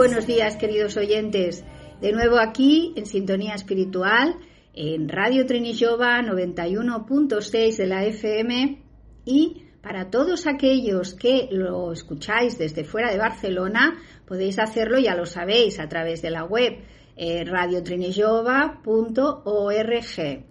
Buenos días, queridos oyentes. De nuevo aquí en Sintonía Espiritual, en Radio Trinillova 91.6 de la FM y para todos aquellos que lo escucháis desde fuera de Barcelona, podéis hacerlo, ya lo sabéis, a través de la web eh, radiotrinillova.org.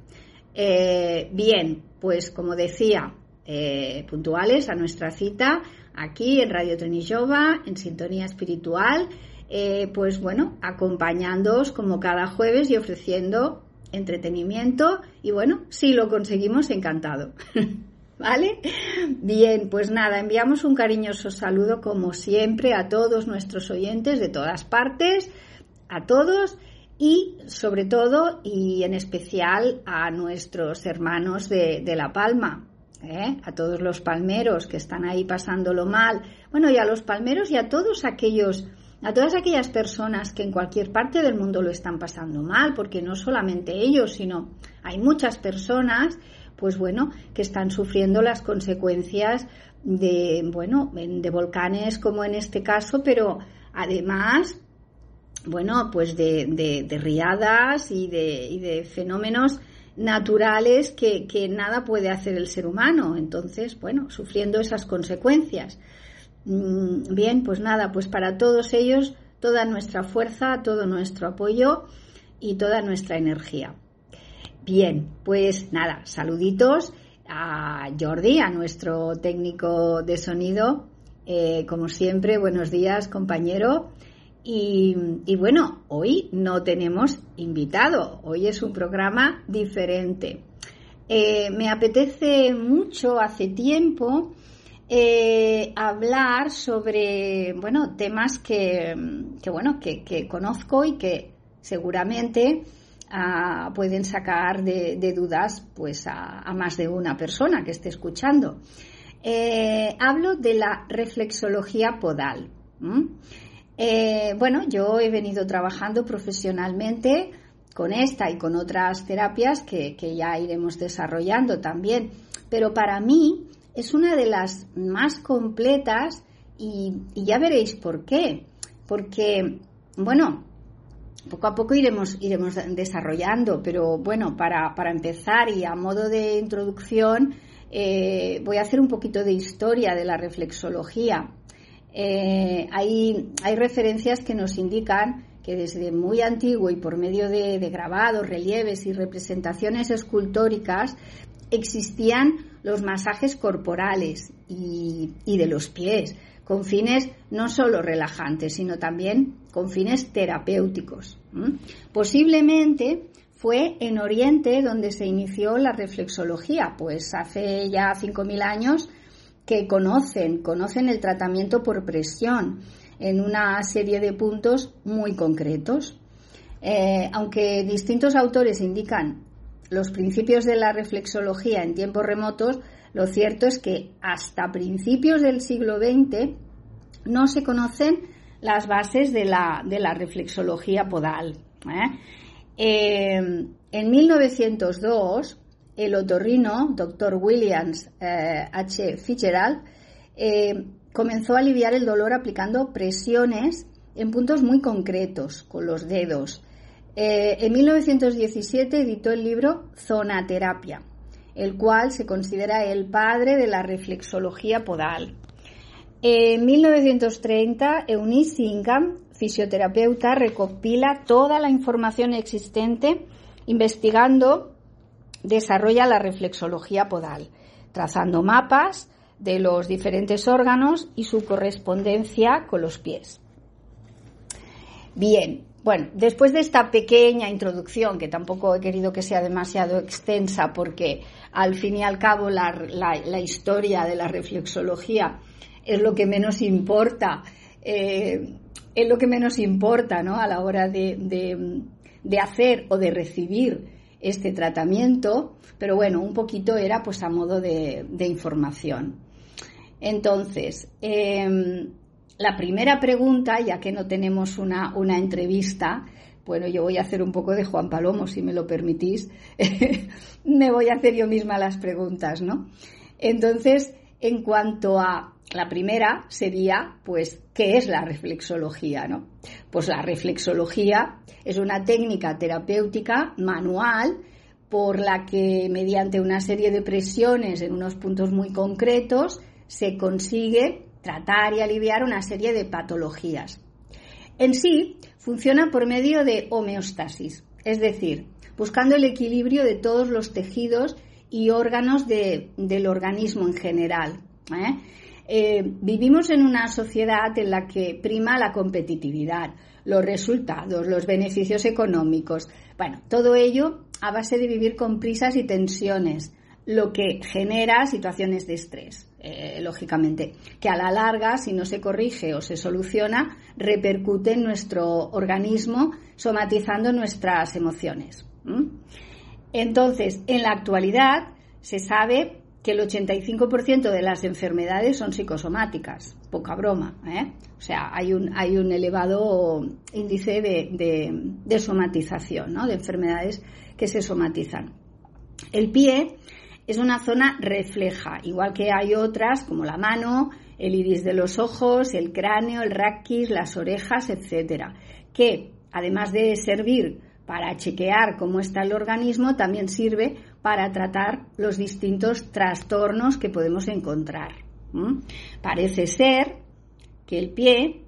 Eh, bien, pues como decía, eh, puntuales a nuestra cita aquí en Radio Trinillova, en Sintonía Espiritual, eh, pues bueno, acompañándoos como cada jueves y ofreciendo entretenimiento y bueno, si lo conseguimos, encantado. ¿Vale? Bien, pues nada, enviamos un cariñoso saludo como siempre a todos nuestros oyentes de todas partes, a todos y sobre todo y en especial a nuestros hermanos de, de La Palma, ¿eh? a todos los palmeros que están ahí pasándolo mal, bueno, y a los palmeros y a todos aquellos, a todas aquellas personas que en cualquier parte del mundo lo están pasando mal, porque no solamente ellos, sino hay muchas personas, pues bueno, que están sufriendo las consecuencias de, bueno, de volcanes como en este caso, pero además, bueno, pues de, de, riadas y de, y de fenómenos naturales que, nada puede hacer el ser humano. Entonces, bueno, sufriendo esas consecuencias. Mm, bien, pues nada, pues para todos ellos toda nuestra fuerza, todo nuestro apoyo y toda nuestra energía. Bien, pues nada, saluditos a Jordi, a nuestro técnico de sonido. Eh, como siempre, buenos días, compañero. Y, bueno, hoy no tenemos invitado, hoy es un programa diferente. Eh, me apetece mucho, hace tiempo, eh, hablar sobre, bueno, temas que, bueno, que, conozco y que seguramente ah, pueden sacar de, dudas, pues, a, más de una persona que esté escuchando. Eh, hablo de la reflexología podal. Eh, bueno, yo he venido trabajando profesionalmente con esta y con otras terapias que, ya iremos desarrollando también, pero para mí es una de las más completas y, ya veréis por qué. Porque, bueno, poco a poco iremos, iremos desarrollando, pero bueno, para, empezar y a modo de introducción, eh, voy a hacer un poquito de historia de la reflexología. Eh, hay, hay referencias que nos indican que desde muy antiguo y por medio de, grabados, relieves y representaciones escultóricas existían los masajes corporales y, de los pies, con fines no solo relajantes, sino también con fines terapéuticos. Posiblemente fue en Oriente donde se inició la reflexología, pues hace ya 5.000 años que conocen, conocen el tratamiento por presión en una serie de puntos muy concretos. Eh, aunque distintos autores indican los principios de la reflexología en tiempos remotos, lo cierto es que hasta principios del siglo XX no se conocen las bases de la, de la reflexología podal. ¿eh? Eh, en 1902, el otorrino, Dr. Williams eh, H. Fitzgerald, comenzó a aliviar el dolor aplicando presiones en puntos muy concretos con los dedos. Eh, en 1917 editó el libro Zonaterapia, el cual se considera el padre de la reflexología podal. En 1930, Eunice Singham, fisioterapeuta, recopila toda la información existente investigando desarrolla la reflexología podal, trazando mapas de los diferentes órganos y su correspondencia con los pies. Bien, bueno, después de esta pequeña introducción, que tampoco he querido que sea demasiado extensa, porque al fin y al cabo la, historia de la reflexología es lo que menos importa, eh, es lo que menos importa ¿no? a la hora de, de hacer o de recibir este tratamiento, pero bueno, un poquito era pues a modo de, información. Entonces, em, la primera pregunta, ya que no tenemos una, una, entrevista, bueno, yo voy a hacer un poco de Juan Palomo, si me lo permitís, me voy a hacer yo misma las preguntas, ¿no? Entonces, en cuanto a la primera sería, pues, ¿qué es la reflexología? ¿no? Pues la reflexología es una técnica terapéutica manual por la que mediante una serie de presiones en unos puntos muy concretos se consigue tratar y aliviar una serie de patologías. En sí, funciona por medio de homeostasis, es decir, buscando el equilibrio de todos los tejidos y órganos del organismo en general. ¿eh? Eh, vivimos en una sociedad en la que prima la competitividad, los resultados, los beneficios económicos. Bueno, todo ello a base de vivir con prisas y tensiones, lo que genera situaciones de estrés, eh, lógicamente, que a la larga, si no se corrige o se soluciona, repercute en nuestro organismo, somatizando nuestras emociones. Entonces, en la actualidad se sabe que el 85% de las enfermedades son psicosomáticas, poca broma. ¿eh? O sea, hay un, hay un elevado índice de, somatización, ¿no? de enfermedades que se somatizan. El pie es una zona refleja, igual que hay otras como la mano, el iris de los ojos, el cráneo, el raquis, las orejas, etcétera, que además de servir para chequear cómo está el organismo, también sirve para tratar los distintos trastornos que podemos encontrar. Parece ser que el pie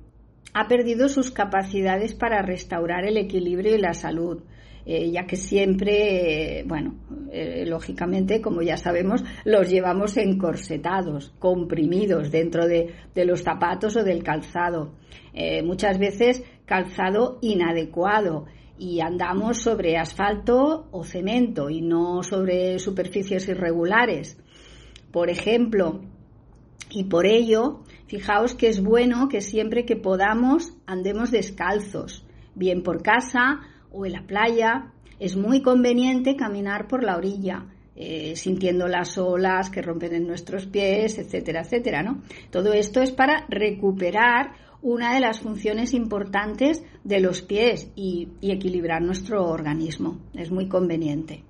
ha perdido sus capacidades para restaurar el equilibrio y la salud. Eh, ya que siempre, bueno, eh, lógicamente, como ya sabemos, los llevamos encorsetados, comprimidos dentro de, los zapatos o del calzado. Eh, muchas veces calzado inadecuado y andamos sobre asfalto o cemento y no sobre superficies irregulares. Por ejemplo, y por ello, fijaos que es bueno que siempre que podamos andemos descalzos, bien por casa o en la playa. Es muy conveniente caminar por la orilla, eh, sintiendo las olas que rompen en nuestros pies, etcétera, etcétera, ¿no? Todo esto es para recuperar una de las funciones importantes de los pies y, equilibrar nuestro organismo. Es muy conveniente.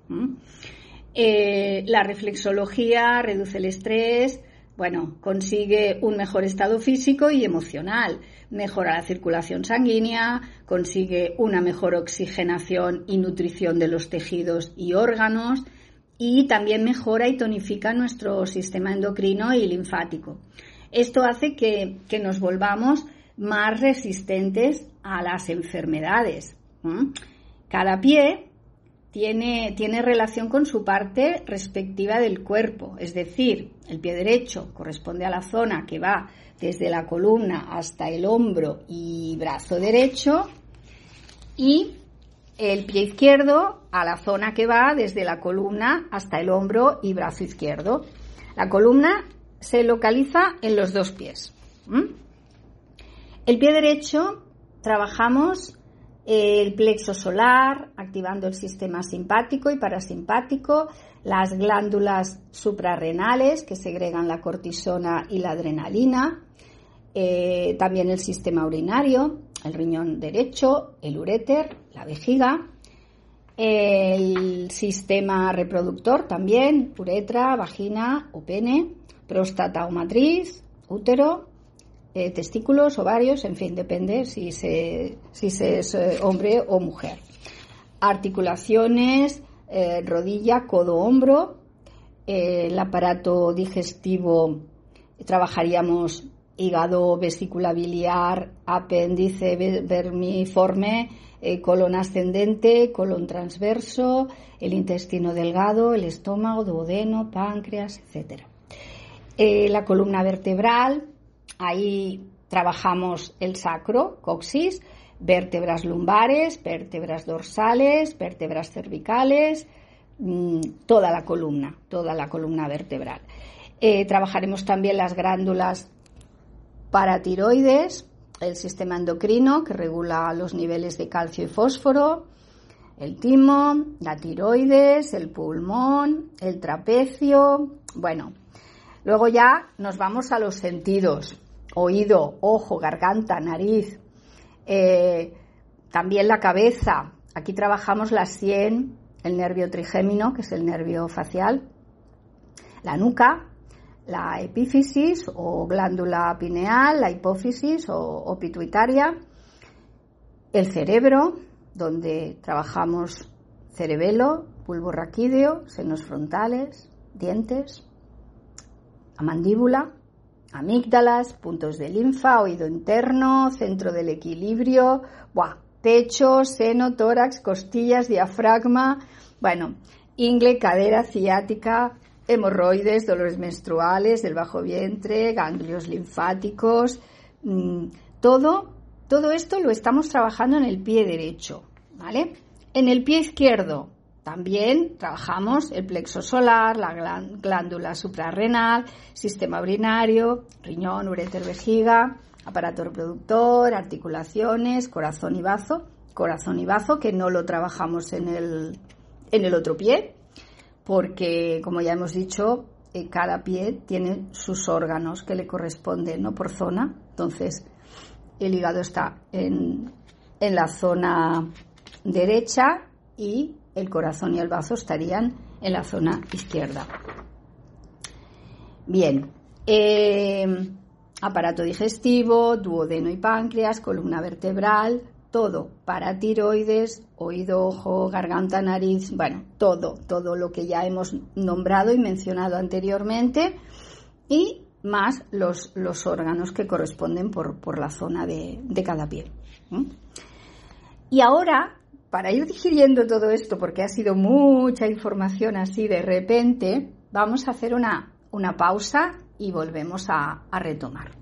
Eh, la reflexología reduce el estrés, bueno, consigue un mejor estado físico y emocional, mejora la circulación sanguínea, consigue una mejor oxigenación y nutrición de los tejidos y órganos y también mejora y tonifica nuestro sistema endocrino y linfático. Esto hace que nos volvamos más resistentes a las enfermedades. Cada pie tiene, tiene, relación con su parte respectiva del cuerpo, es decir, el pie derecho corresponde a la zona que va desde la columna hasta el hombro y brazo derecho y el pie izquierdo a la zona que va desde la columna hasta el hombro y brazo izquierdo. La columna se localiza en los dos pies. El pie derecho trabajamos el plexo solar, activando el sistema simpático y parasimpático, las glándulas suprarrenales que segregan la cortisona y la adrenalina, eh, también el sistema urinario, el riñón derecho, el uréter, la vejiga, el sistema reproductor también, uretra, vagina o pene, próstata o matriz, útero, eh, testículos, ovarios, en fin, depende si se, si es eh, hombre o mujer. Articulaciones, rodilla, codo, hombro, el aparato digestivo, trabajaríamos hígado, vesícula biliar, apéndice vermiforme, colon ascendente, colon transverso, el intestino delgado, el estómago, duodeno, páncreas, etc. la columna vertebral, Ahí trabajamos el sacro, coxis, vértebras lumbares, vértebras dorsales, vértebras cervicales, mm, toda la columna, toda la columna vertebral. Eh, trabajaremos también las glándulas paratiroides, el sistema endocrino que regula los niveles de calcio y fósforo, el timo, la tiroides, el pulmón, el trapecio. Bueno, luego ya nos vamos a los sentidos oído, ojo, garganta, nariz, eh, también la cabeza. Aquí trabajamos la sien, el nervio trigémino, que es el nervio facial, la nuca, la epífisis o glándula pineal, la hipófisis o, pituitaria, el cerebro, donde trabajamos cerebelo, bulbo raquídeo, senos frontales, dientes, mandíbula, amígdalas, puntos de linfa, oído interno, centro del equilibrio, buah, pecho, seno, tórax, costillas, diafragma, bueno, ingle, cadera, ciática, hemorroides, dolores menstruales, del bajo vientre, ganglios linfáticos, mm, todo, todo esto lo estamos trabajando en el pie derecho, ¿vale? En el pie izquierdo también trabajamos el plexo solar, la glándula suprarrenal, sistema urinario, riñón, ureter, vejiga, aparato reproductor, articulaciones, corazón y bazo, corazón y bazo que no lo trabajamos en el, en el otro pie, porque como ya hemos dicho, eh, cada pie tiene sus órganos que le corresponden ¿no? por zona. Entonces, el hígado está en, en la zona derecha y el corazón y el bazo estarían en la zona izquierda. Bien, eh, aparato digestivo, duodeno y páncreas, columna vertebral, todo, para tiroides, oído, ojo, garganta, nariz, bueno, todo, todo lo que ya hemos nombrado y mencionado anteriormente y más los, los órganos que corresponden por, la zona de, cada piel. Y ahora para ir digiriendo todo esto, porque ha sido mucha información así de repente, vamos a hacer una, una pausa y volvemos a retomar.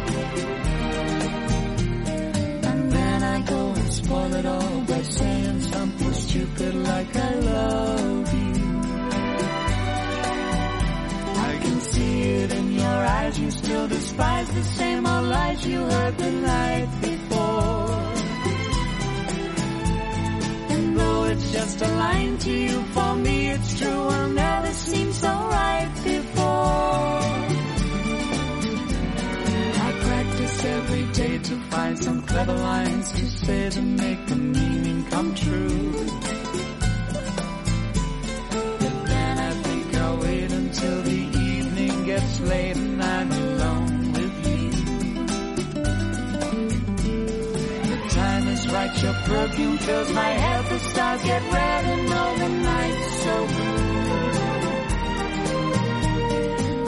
And then I go and spoil it all by saying something stupid like I love you. I can see it in your eyes. You still despise the same old lies you heard the night before. And though it's just a line to you, for me it's true. I'll never seem so right before. To find some clever lines to say to make the meaning come true. But then I think I'll wait until the evening gets late and I'm alone with you. The time is right, your perfume fills my head, the stars get red and all the nights so blue.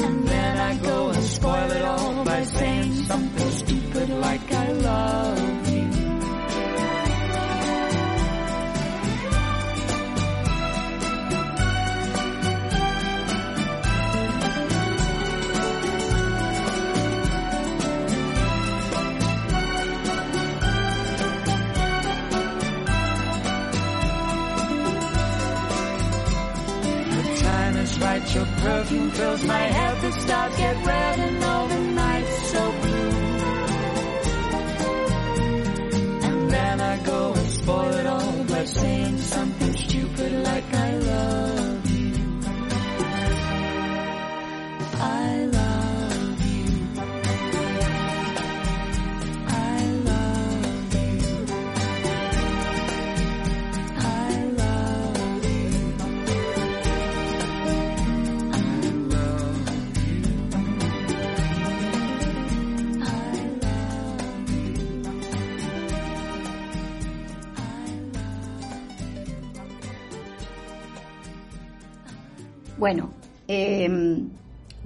And then I go spoil it all by saying something stupid like I love perfume fills my head, the stars get red and all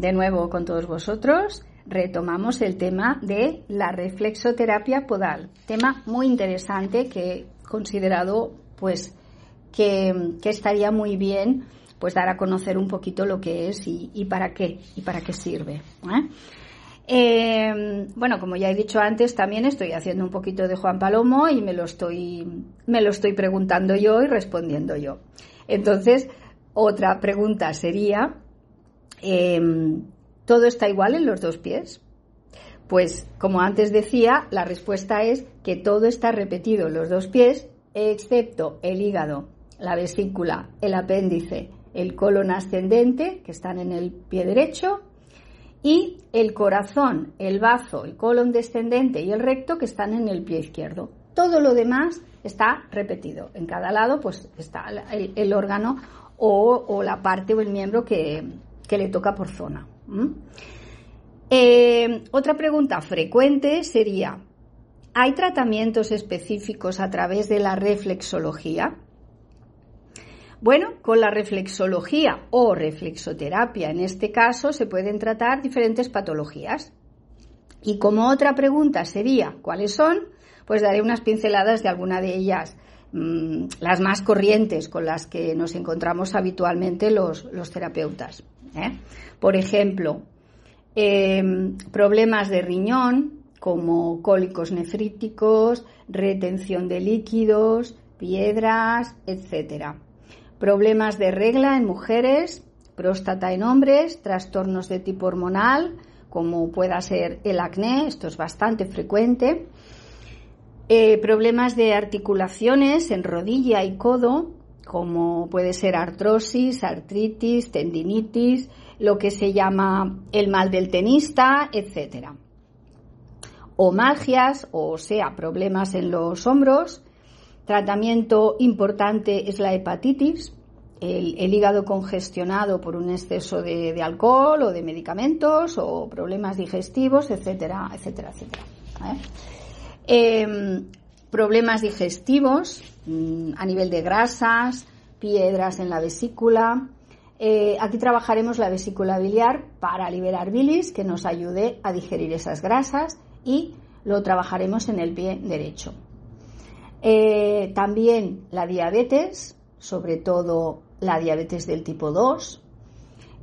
de nuevo con todos vosotros retomamos el tema de la reflexoterapia podal, tema muy interesante que he considerado pues que, estaría muy bien pues dar a conocer un poquito lo que es y, para qué y para qué sirve. ¿eh? Eh, bueno, como ya he dicho antes, también estoy haciendo un poquito de Juan Palomo y me lo estoy, me lo estoy preguntando yo y respondiendo yo. Entonces, otra pregunta sería, em, ¿todo está igual en los dos pies? Pues, como antes decía, la respuesta es que todo está repetido en los dos pies, excepto el hígado, la vesícula, el apéndice, el colon ascendente, que están en el pie derecho, y el corazón, el bazo, el colon descendente y el recto, que están en el pie izquierdo. Todo lo demás está repetido. En cada lado, pues está el, órgano o, la parte o el miembro que, le toca por zona. Eh, otra pregunta frecuente sería, ¿hay tratamientos específicos a través de la reflexología? Bueno, con la reflexología o reflexoterapia en este caso se pueden tratar diferentes patologías. Y como otra pregunta sería, ¿cuáles son? Pues daré unas pinceladas de alguna de ellas, mm, las más corrientes con las que nos encontramos habitualmente los, terapeutas. ¿Eh? Por ejemplo, em, problemas de riñón, como cólicos nefríticos, retención de líquidos, piedras, etcétera problemas de regla en mujeres, próstata en hombres, trastornos de tipo hormonal, como pueda ser el acné, esto es bastante frecuente, eh, problemas de articulaciones en rodilla y codo, como puede ser artrosis, artritis, tendinitis, lo que se llama el mal del tenista, etc. O magias, o sea, problemas en los hombros, Tratamiento importante es la hepatitis, el, hígado congestionado por un exceso de, alcohol o de medicamentos o problemas digestivos, etcétera, etcétera, etcétera. ¿eh? Em, problemas digestivos mm, a nivel de grasas, piedras en la vesícula. Eh, aquí trabajaremos la vesícula biliar para liberar bilis que nos ayude a digerir esas grasas y lo trabajaremos en el pie derecho. Eh, también la diabetes, sobre todo la diabetes del tipo 2,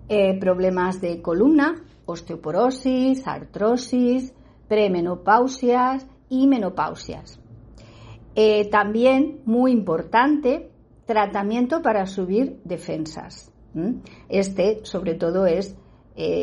eh, problemas de columna, osteoporosis, artrosis, premenopausias y menopausias. Eh, también, muy importante, tratamiento para subir defensas. Este, sobre todo, es,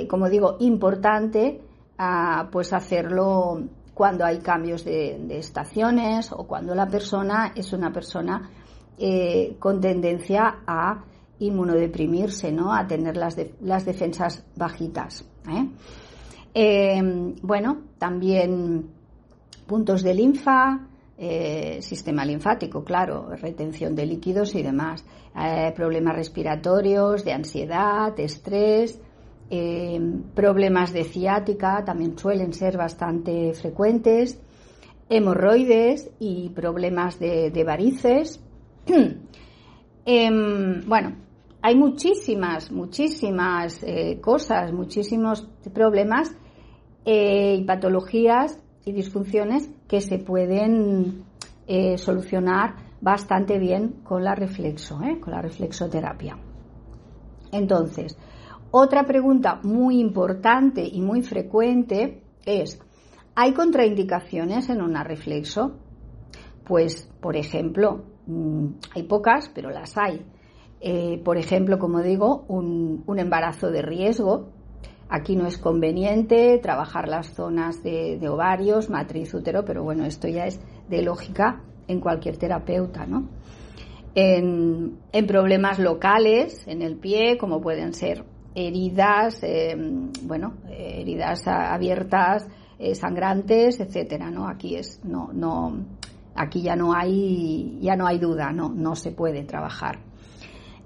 como digo, importante ah, pues hacerlo cuando hay cambios de, estaciones o cuando la persona es una persona eh, con tendencia a inmunodeprimirse, ¿no? a tener las, las defensas bajitas. ¿eh? Bueno, también puntos de linfa, eh, sistema linfático, claro, retención de líquidos y demás, problemas respiratorios, de ansiedad, estrés, Em, problemas de ciática también suelen ser bastante frecuentes, hemorroides y problemas de, varices. Em, bueno, hay muchísimas, muchísimas eh, cosas, muchísimos problemas eh, y patologías y disfunciones que se pueden eh, solucionar bastante bien con la reflexo, con la reflexoterapia. Entonces, otra pregunta muy importante y muy frecuente es, ¿hay contraindicaciones en una reflexo? Pues, por ejemplo, mm, hay pocas, pero las hay. Eh, por ejemplo, como digo, un, embarazo de riesgo. Aquí no es conveniente trabajar las zonas de, ovarios, matriz, útero, pero bueno, esto ya es de lógica en cualquier terapeuta, ¿no? En, en problemas locales, en el pie, como pueden ser heridas, eh, bueno, heridas abiertas, eh, sangrantes, etcétera, ¿no? Aquí es, no, no, aquí ya no hay, ya no hay duda, no, no se puede trabajar.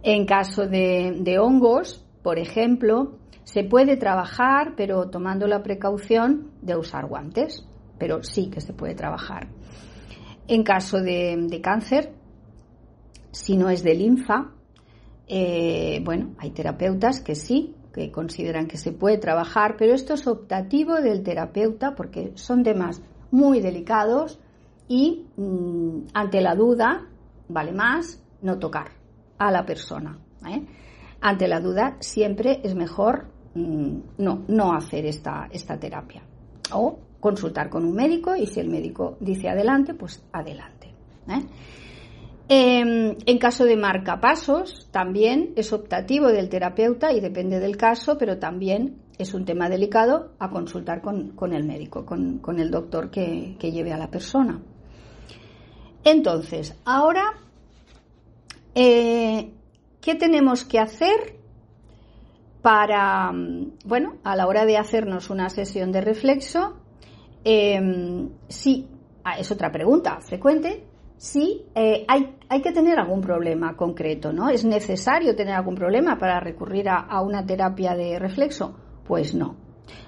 En caso de, de hongos, por ejemplo, se puede trabajar, pero tomando la precaución de usar guantes, pero sí que se puede trabajar. En caso de, cáncer, si no es de linfa, eh, bueno, hay terapeutas que sí, que consideran que se puede trabajar, pero esto es optativo del terapeuta porque son temas muy delicados y mm, ante la duda vale más no tocar a la persona. ¿eh? Ante la duda siempre es mejor mm, no, no hacer esta, esta terapia. O consultar con un médico y si el médico dice adelante, pues adelante. ¿eh? Em, en caso de marcapasos, también es optativo del terapeuta y depende del caso, pero también es un tema delicado a consultar con, el médico, con, el doctor que, lleve a la persona. Entonces, ahora, eh, ¿qué tenemos que hacer para, bueno, a la hora de hacernos una sesión de reflexo? Eh, sí, ah, es otra pregunta frecuente, sí eh, hay, hay, que tener algún problema concreto, ¿no? ¿Es necesario tener algún problema para recurrir a, una terapia de reflexo? Pues no.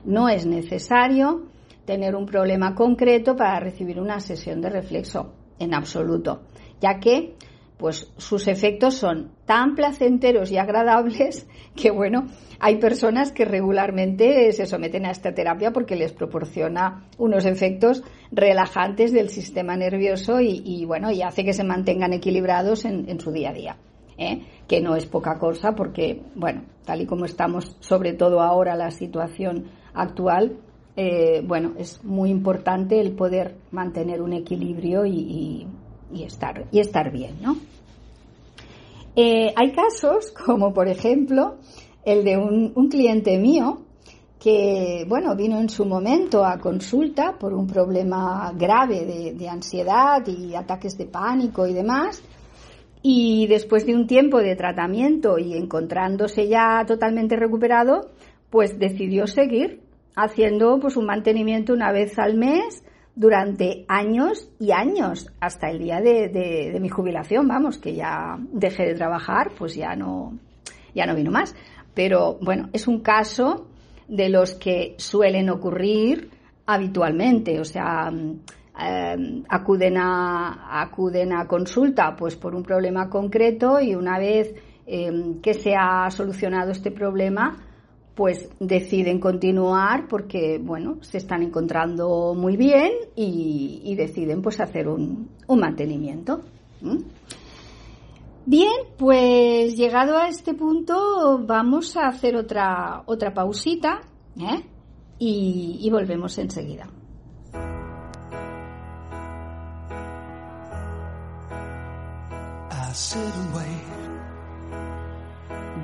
No es necesario tener un problema concreto para recibir una sesión de reflexo, en absoluto, ya que pues sus efectos son tan placenteros y agradables que bueno, hay personas que regularmente se someten a esta terapia porque les proporciona unos efectos relajantes del sistema nervioso y, bueno, y hace que se mantengan equilibrados en, su día a día. ¿eh? Que no es poca cosa porque, bueno, tal y como estamos, sobre todo ahora la situación actual, eh, bueno, es muy importante el poder mantener un equilibrio y, estar, y estar bien, ¿no? Eh, hay casos, como por ejemplo, el de un, cliente mío que, bueno, vino en su momento a consulta por un problema grave de, ansiedad y ataques de pánico y demás. Y después de un tiempo de tratamiento y encontrándose ya totalmente recuperado, pues decidió seguir haciendo pues un mantenimiento una vez al mes durante años y años, hasta el día de, mi jubilación, vamos, que ya dejé de trabajar, pues ya no, ya no vino más. Pero bueno, es un caso de los que suelen ocurrir habitualmente, o sea, em, acuden, a, acuden a consulta pues por un problema concreto y una vez em, que se ha solucionado este problema, pues deciden continuar porque, bueno, se están encontrando muy bien y, deciden pues hacer un, mantenimiento. Bien, pues llegado a este punto vamos a hacer otra, otra pausita ¿eh? y, volvemos enseguida.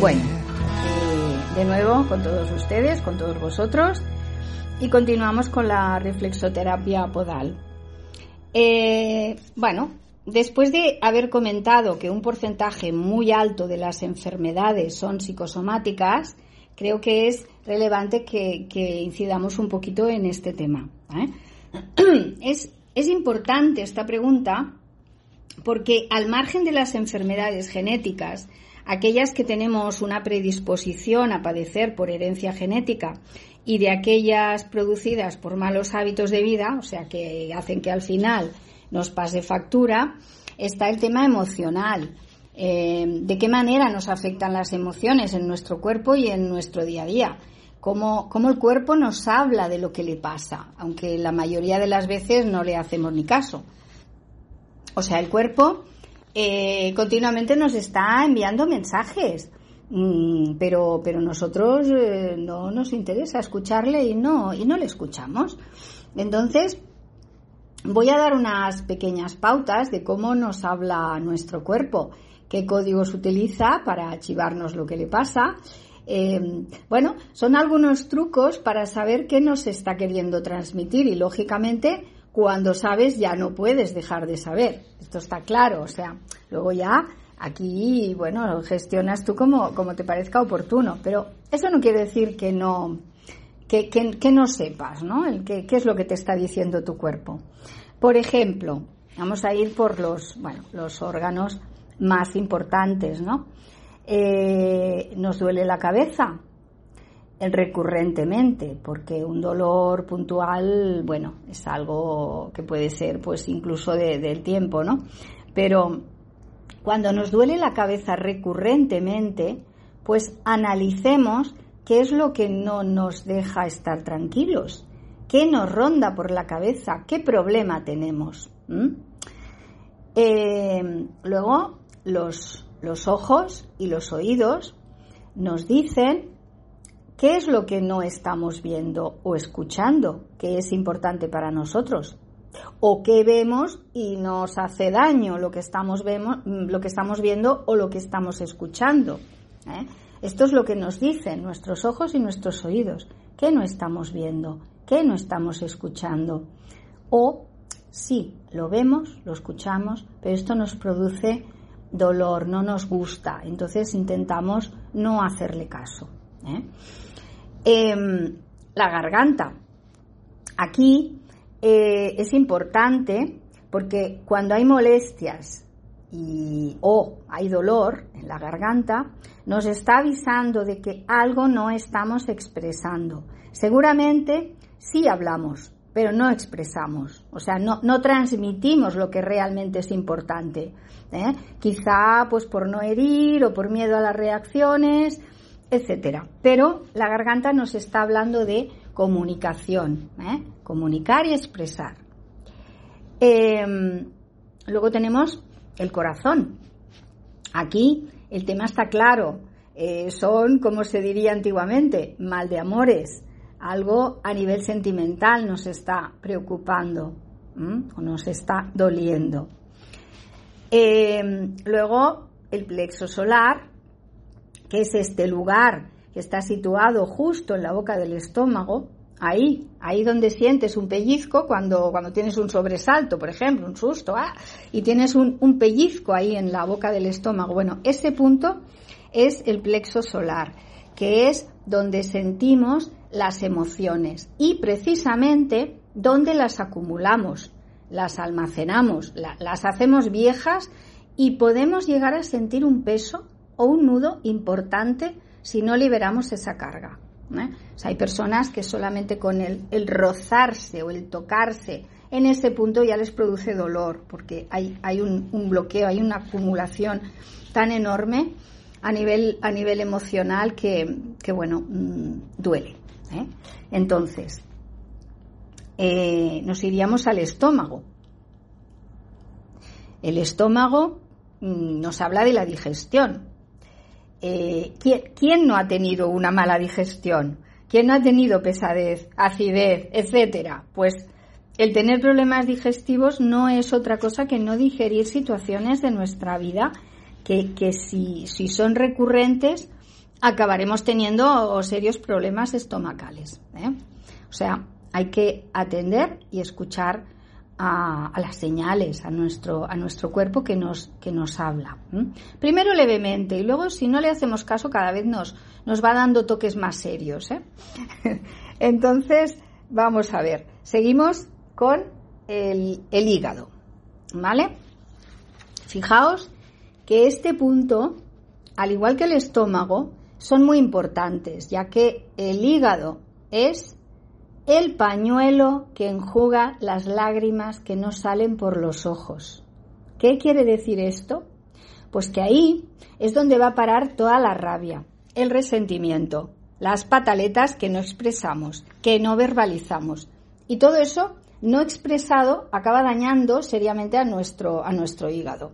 Bueno, eh, de nuevo con todos ustedes, con todos vosotros, y continuamos con la reflexoterapia podal. Eh, bueno, después de haber comentado que un porcentaje muy alto de las enfermedades son psicosomáticas, creo que es relevante que, incidamos un poquito en este tema. ¿eh? Es, es importante esta pregunta porque al margen de las enfermedades genéticas, aquellas que tenemos una predisposición a padecer por herencia genética y de aquellas producidas por malos hábitos de vida, o sea, que hacen que al final nos pase factura, está el tema emocional. Eh, ¿De qué manera nos afectan las emociones en nuestro cuerpo y en nuestro día a día? Cómo, cómo, el cuerpo nos habla de lo que le pasa, aunque la mayoría de las veces no le hacemos ni caso. O sea, el cuerpo eh, continuamente nos está enviando mensajes, mm, pero, pero nosotros eh, no nos interesa escucharle y no, y no le escuchamos. Entonces, voy a dar unas pequeñas pautas de cómo nos habla nuestro cuerpo, qué códigos utiliza para archivarnos lo que le pasa. Eh, bueno, son algunos trucos para saber qué nos está queriendo transmitir y lógicamente cuando sabes ya no puedes dejar de saber. Esto está claro, o sea, luego ya aquí, bueno, gestionas tú como, como te parezca oportuno, pero eso no quiere decir que no, que, que, no sepas, ¿no? Qué es lo que te está diciendo tu cuerpo. Por ejemplo, vamos a ir por los, bueno, los órganos más importantes, ¿no? Eh, nos duele la cabeza, recurrentemente, porque un dolor puntual, bueno, es algo que puede ser pues incluso del tiempo, ¿no? Pero cuando nos duele la cabeza recurrentemente, pues analicemos qué es lo que no nos deja estar tranquilos, qué nos ronda por la cabeza, qué problema tenemos. Eh, luego, los, los ojos y los oídos nos dicen ¿Qué es lo que no estamos viendo o escuchando que es importante para nosotros? ¿O qué vemos y nos hace daño lo que estamos, vemos, lo que estamos viendo o lo que estamos escuchando? ¿Eh? Esto es lo que nos dicen nuestros ojos y nuestros oídos. ¿Qué no estamos viendo? ¿Qué no estamos escuchando? O sí, lo vemos, lo escuchamos, pero esto nos produce dolor, no nos gusta. Entonces intentamos no hacerle caso. ¿Eh? Em, la garganta. Aquí eh, es importante porque cuando hay molestias y, o hay dolor en la garganta, nos está avisando de que algo no estamos expresando. Seguramente sí hablamos, pero no expresamos, o sea, no, no transmitimos lo que realmente es importante. ¿eh? Quizá pues por no herir o por miedo a las reacciones, etcétera. Pero la garganta nos está hablando de comunicación, ¿eh? comunicar y expresar. Em, luego tenemos el corazón. Aquí el tema está claro. Eh, son, como se diría antiguamente, mal de amores. Algo a nivel sentimental nos está preocupando o nos está doliendo. Em, luego el plexo solar, que es este lugar que está situado justo en la boca del estómago, ahí, ahí donde sientes un pellizco cuando, cuando tienes un sobresalto, por ejemplo, un susto, ah, y tienes un, un pellizco ahí en la boca del estómago. Bueno, ese punto es el plexo solar. que es donde sentimos las emociones y precisamente donde las acumulamos, las almacenamos, las hacemos viejas y podemos llegar a sentir un peso o un nudo importante si no liberamos esa carga. ¿eh? hay personas que solamente con el, rozarse o el tocarse en ese punto ya les produce dolor, porque hay, un, bloqueo, hay una acumulación tan enorme a nivel, a nivel emocional que, bueno, mm, duele. ¿eh? Entonces, eh, nos iríamos al estómago. El estómago mm, nos habla de la digestión. Eh, ¿quién, no ha tenido una mala digestión? ¿Quién no ha tenido pesadez, acidez, etcétera? Pues el tener problemas digestivos no es otra cosa que no digerir situaciones de nuestra vida que, si, son recurrentes acabaremos teniendo serios problemas estomacales. ¿eh? O sea, hay que atender y escuchar a, las señales, a nuestro, a nuestro cuerpo que nos, que nos habla. Primero levemente y luego si no le hacemos caso cada vez nos, nos va dando toques más serios. ¿eh? Entonces, vamos a ver, seguimos con el, el hígado. ¿Vale? Fijaos que este punto, al igual que el estómago, son muy importantes, ya que el hígado es el pañuelo que enjuga las lágrimas que no salen por los ojos. ¿Qué quiere decir esto? Pues que ahí es donde va a parar toda la rabia, el resentimiento, las pataletas que no expresamos, que no verbalizamos. Y todo eso no expresado acaba dañando seriamente a nuestro, a nuestro hígado.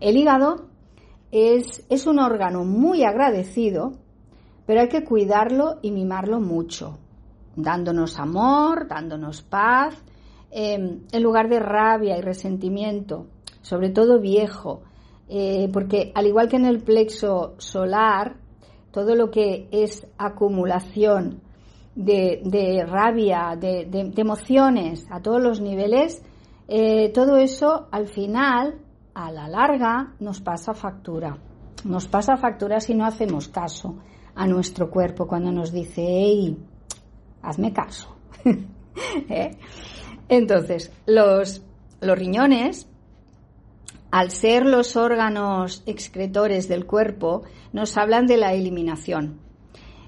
El hígado es, es un órgano muy agradecido, pero hay que cuidarlo y mimarlo mucho dándonos amor, dándonos paz, em, en lugar de rabia y resentimiento, sobre todo viejo, eh, porque al igual que en el plexo solar, todo lo que es acumulación de, rabia, de, emociones a todos los niveles, eh, todo eso al final, a la larga, nos pasa factura. Nos pasa factura si no hacemos caso a nuestro cuerpo cuando nos dice, hey, hazme caso. ¿Eh? Entonces, los, los riñones, al ser los órganos excretores del cuerpo, nos hablan de la eliminación.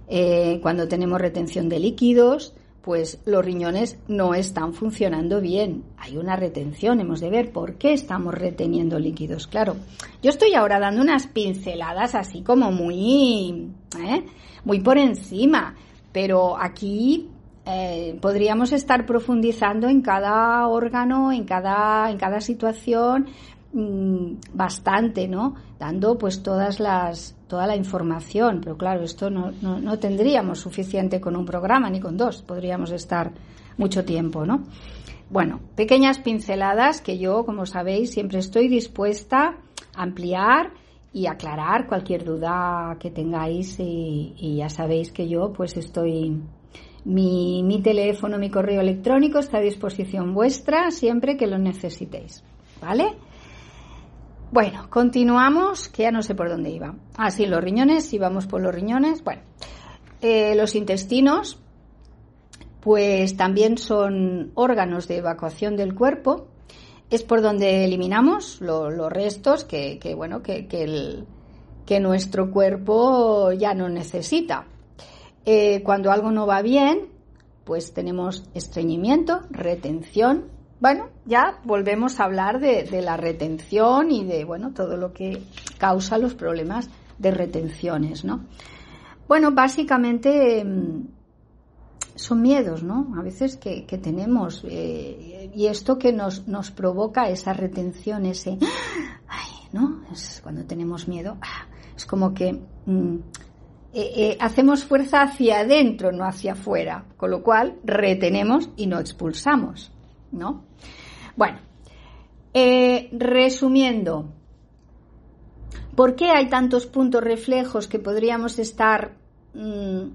Eh, cuando tenemos retención de líquidos, pues los riñones no están funcionando bien. Hay una retención, hemos de ver por qué estamos reteniendo líquidos. Claro, yo estoy ahora dando unas pinceladas así como muy, ¿eh? muy por encima, pero aquí eh, podríamos estar profundizando en cada órgano, en cada, en cada situación, mm, bastante, ¿no? Dando pues todas las, toda la información, pero claro, esto no, no, no, tendríamos suficiente con un programa ni con dos, podríamos estar mucho tiempo, ¿no? Bueno, pequeñas pinceladas que yo, como sabéis, siempre estoy dispuesta a ampliar y aclarar cualquier duda que tengáis y, ya sabéis que yo pues estoy mi, mi, teléfono, mi correo electrónico está a disposición vuestra siempre que lo necesitéis. ¿Vale? Bueno, continuamos, que ya no sé por dónde iba. Ah, sí, los riñones, si vamos por los riñones. Bueno, eh, los intestinos, pues también son órganos de evacuación del cuerpo. Es por donde eliminamos los restos que, bueno, que, que, el, que nuestro cuerpo ya no necesita. Eh, cuando algo no va bien, pues tenemos estreñimiento, retención. Bueno, ya volvemos a hablar de, la retención y de, bueno, todo lo que causa los problemas de retenciones, ¿no? Bueno, básicamente mm, son miedos, ¿no? A veces que, tenemos eh, y esto que nos, nos provoca esa retención, ese, ay, ¿no? Es cuando tenemos miedo, ah, es como que mm, eh, eh, hacemos fuerza hacia adentro, no hacia afuera, con lo cual retenemos y no expulsamos, ¿no? Bueno, resumiendo, ¿por qué hay tantos puntos reflejos que podríamos estar mm,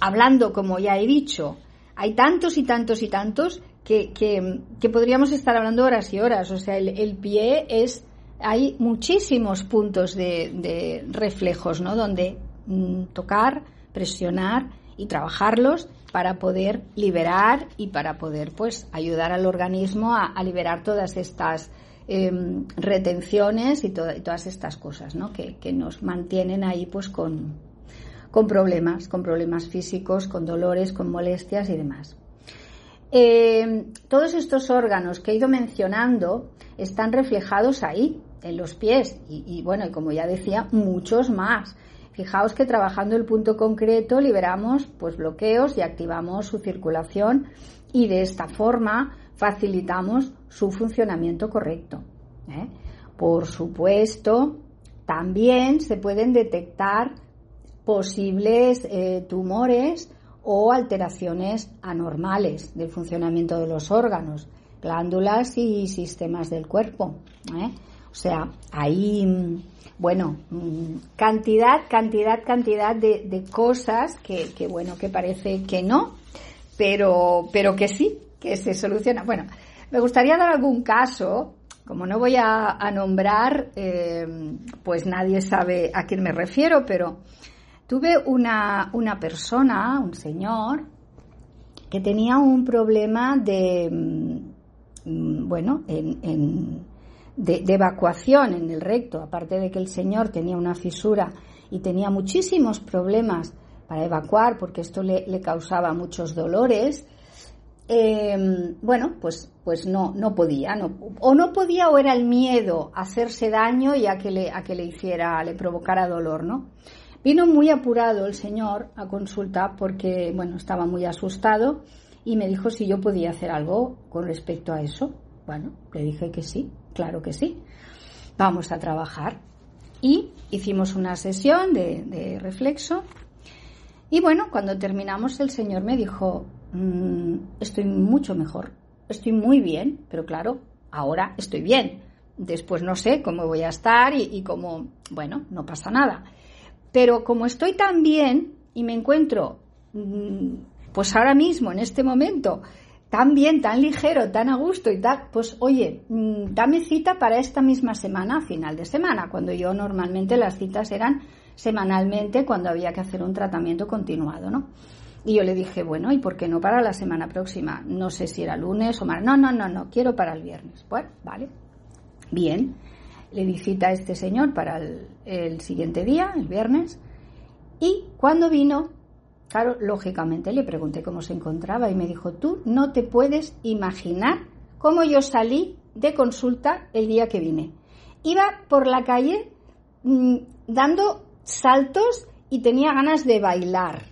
hablando, como ya he dicho? Hay tantos y tantos y tantos que, podríamos estar hablando horas y horas. O sea, el, pie es, hay muchísimos puntos de, reflejos, ¿no? Donde mm, tocar, presionar y trabajarlos para poder liberar y para poder pues ayudar al organismo a, liberar todas estas em, retenciones y, todas estas cosas ¿no? que, nos mantienen ahí pues con, con problemas, con problemas físicos, con dolores, con molestias y demás. Em, todos estos órganos que he ido mencionando están reflejados ahí, en los pies, y, y bueno, y como ya decía, muchos más. Fijaos que trabajando el punto concreto liberamos pues bloqueos y activamos su circulación y de esta forma facilitamos su funcionamiento correcto. ¿eh? Por supuesto, también se pueden detectar posibles eh, tumores o alteraciones anormales del funcionamiento de los órganos, glándulas y sistemas del cuerpo. ¿eh? O sea, ahí, mm, bueno, mm, cantidad, cantidad, cantidad de, cosas que, que, bueno, que parece que no, pero, pero que sí, que se soluciona. Bueno, me gustaría dar algún caso, como no voy a, nombrar, eh, pues nadie sabe a quién me refiero, pero tuve una, una persona, un señor, que tenía un problema de, mm, bueno, en de, evacuación en el recto, aparte de que el señor tenía una fisura y tenía muchísimos problemas para evacuar porque esto le, causaba muchos dolores, em, bueno, pues, pues no, no podía, o no podía o era el miedo a hacerse daño y a que le, a que le hiciera, le provocara dolor, ¿no? Vino muy apurado el señor a consulta porque, bueno, estaba muy asustado y me dijo si yo podía hacer algo con respecto a eso. Bueno, le dije que sí, claro que sí. Vamos a trabajar. Y hicimos una sesión de, reflexo. Y bueno, cuando terminamos el Señor me dijo, mm, estoy mucho mejor, estoy muy bien, pero claro, ahora estoy bien. Después no sé cómo voy a estar y, y cómo, bueno, no pasa nada. Pero como estoy tan bien y me encuentro, mm, pues ahora mismo, en este momento, tan bien, tan ligero, tan a gusto y tal, pues oye, mm, dame cita para esta misma semana, final de semana, cuando yo normalmente las citas eran semanalmente cuando había que hacer un tratamiento continuado, ¿no? Y yo le dije, bueno, ¿y por qué no para la semana próxima? No sé si era lunes o martes. No, no, no, no, quiero para el viernes. Bueno, vale. Bien. Le di cita a este señor para el, el siguiente día, el viernes. Y cuando vino, Claro, lógicamente le pregunté cómo se encontraba y me dijo, tú no te puedes imaginar cómo yo salí de consulta el día que vine. Iba por la calle mm, dando saltos y tenía ganas de bailar.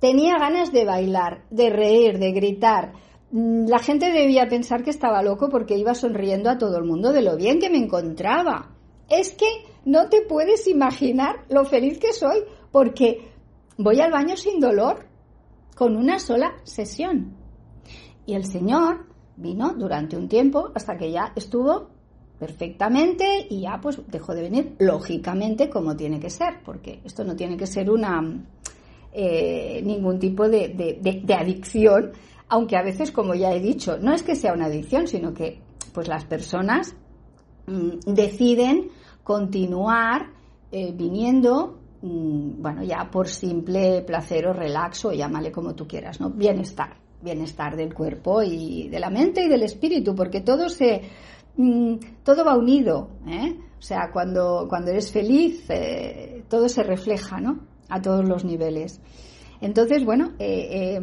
Tenía ganas de bailar, de reír, de gritar. Mm, la gente debía pensar que estaba loco porque iba sonriendo a todo el mundo de lo bien que me encontraba. Es que no te puedes imaginar lo feliz que soy porque voy al baño sin dolor, con una sola sesión. Y el Señor vino durante un tiempo hasta que ya estuvo perfectamente y ya pues dejó de venir lógicamente como tiene que ser, porque esto no tiene que ser una eh, ningún tipo de, de, adicción, aunque a veces, como ya he dicho, no es que sea una adicción, sino que pues las personas mm, deciden continuar eh, viniendo Mm, bueno, ya por simple placer o relaxo, llámale como tú quieras, ¿no? Bienestar, bienestar del cuerpo y de la mente y del espíritu, porque todo se, mm, todo va unido, ¿eh? O sea, cuando, cuando eres feliz, eh, todo se refleja, ¿no? A todos los niveles. Entonces, bueno, eh,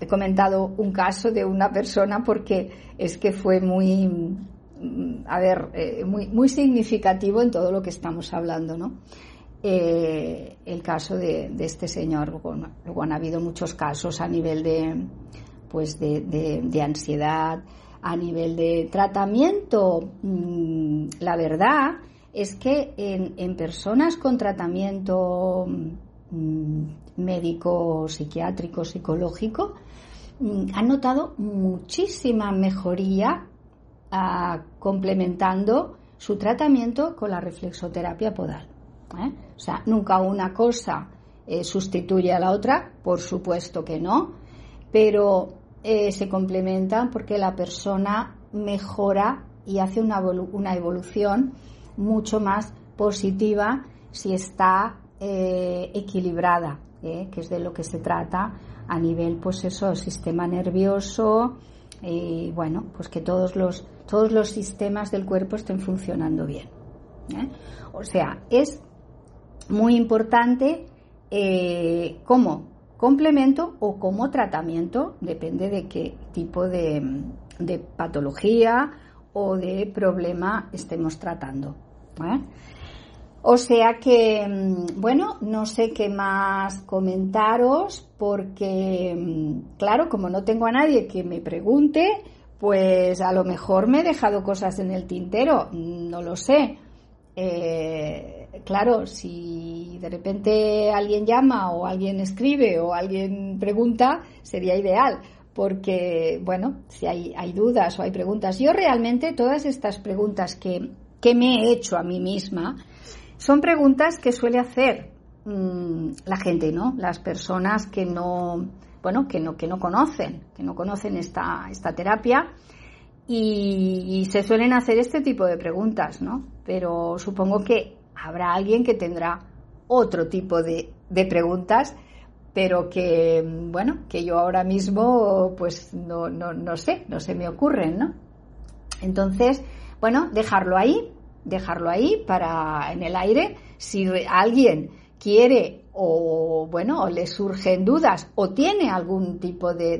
he comentado un caso de una persona porque es que fue muy, mm, a ver, muy, muy significativo en todo lo que estamos hablando, ¿no? Eh, el caso de, este señor. Luego, han habido muchos casos a nivel de, pues de, ansiedad, a nivel de tratamiento. Mm, la verdad es que en, personas con tratamiento mm, médico, psiquiátrico, psicológico, han notado muchísima mejoría ah, complementando su tratamiento con la reflexoterapia podal. ¿eh? O sea, nunca una cosa eh, sustituye a la otra, por supuesto que no, pero eh, se complementan porque la persona mejora y hace una, evolución mucho más positiva si está equilibrada, que es de lo que se trata a nivel, pues eso, sistema nervioso y bueno, pues que todos los, todos los sistemas del cuerpo estén funcionando bien. ¿eh? O sea, es muy importante como complemento o como tratamiento, depende de qué tipo de, de patología o de problema estemos tratando. O sea que, mm, bueno, no sé qué más comentaros porque, mm, claro, como no tengo a nadie que me pregunte, pues a lo mejor me he dejado cosas en el tintero, no lo sé. Eh, claro, si de repente alguien llama o alguien escribe o alguien pregunta, sería ideal, porque, bueno, si hay, hay dudas o hay preguntas, yo realmente todas estas preguntas que, que me he hecho a mí misma, son preguntas que suele hacer mm, la gente, ¿no? Las personas que no, bueno, que no, que no conocen, que no conocen esta, esta terapia y, se suelen hacer este tipo de preguntas, ¿no? Pero supongo que habrá alguien que tendrá otro tipo de, de preguntas, pero que, bueno, que yo ahora mismo, pues no, no, no sé, no se me ocurren, ¿no? Entonces, bueno, dejarlo ahí, dejarlo ahí para en el aire. Si alguien quiere o bueno, le surgen dudas o tiene algún tipo de,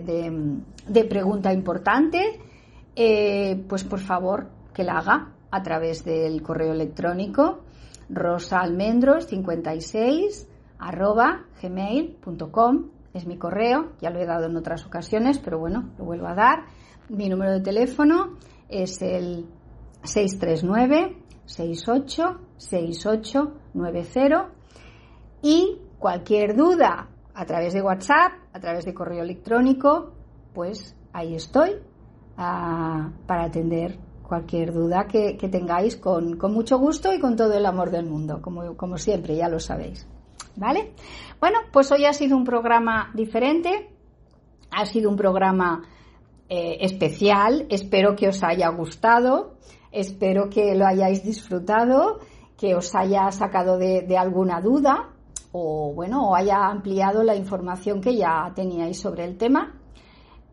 de, pregunta importante, eh, pues por favor que la haga a través del correo electrónico rosaalmendros56 arroba gmail.com es mi correo, ya lo he dado en otras ocasiones, pero bueno, lo vuelvo a dar. Mi número de teléfono es el 639 68 6890 y cualquier duda a través de WhatsApp, a través de correo electrónico, pues ahí estoy ah, para atender cualquier duda que, tengáis con, mucho gusto y con todo el amor del mundo, como, como siempre, ya lo sabéis. ¿Vale? Bueno, pues hoy ha sido un programa diferente, ha sido un programa eh, especial, espero que os haya gustado. Espero que lo hayáis disfrutado, que os haya sacado de, alguna duda o bueno, haya ampliado la información que ya teníais sobre el tema.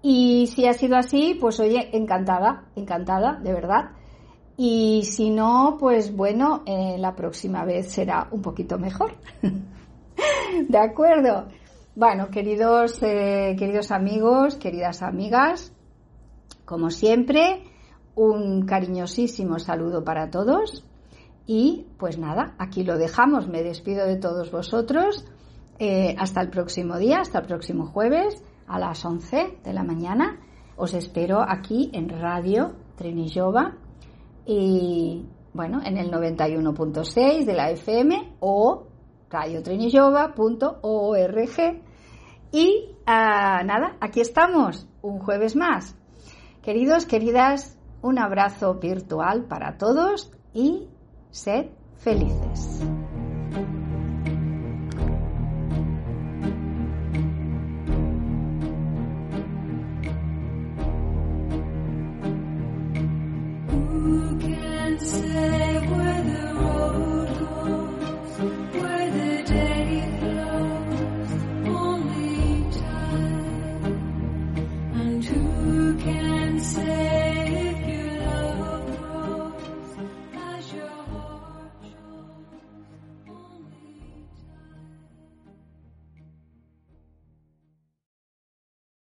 Y si ha sido así, pues oye, encantada, encantada, de verdad. Y si no, pues bueno, eh, la próxima vez será un poquito mejor. de acuerdo. Bueno, queridos, eh, queridos amigos, queridas amigas, como siempre, un cariñosísimo saludo para todos y pues nada, aquí lo dejamos. Me despido de todos vosotros. Eh, hasta el próximo día, hasta el próximo jueves a las 11 de la mañana. Os espero aquí en Radio Trinillova y bueno, en el 91.6 de la FM o radiotrinillova.org. Y ah, nada, aquí estamos, un jueves más. Queridos, queridas un abrazo virtual para todos y sed felices.